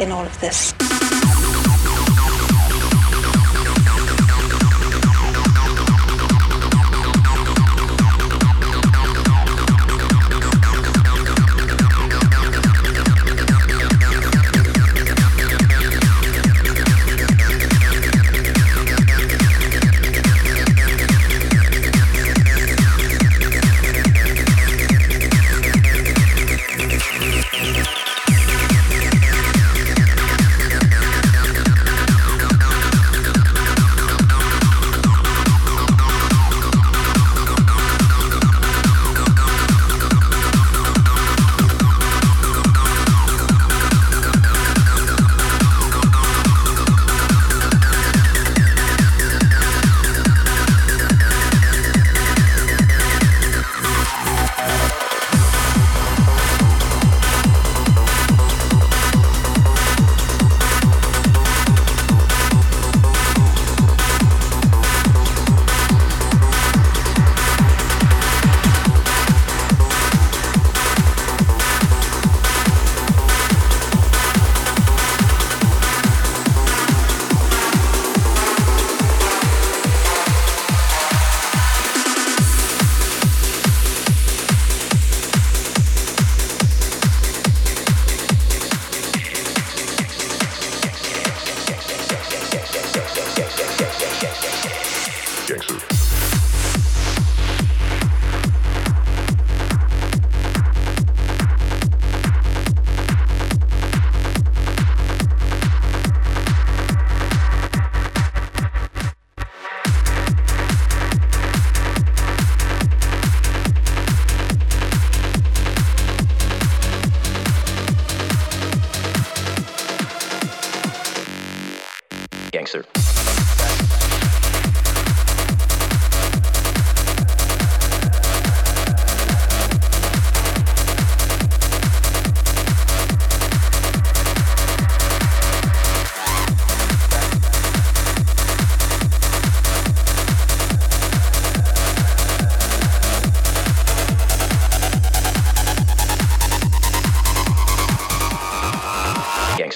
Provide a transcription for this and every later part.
in all of this.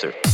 As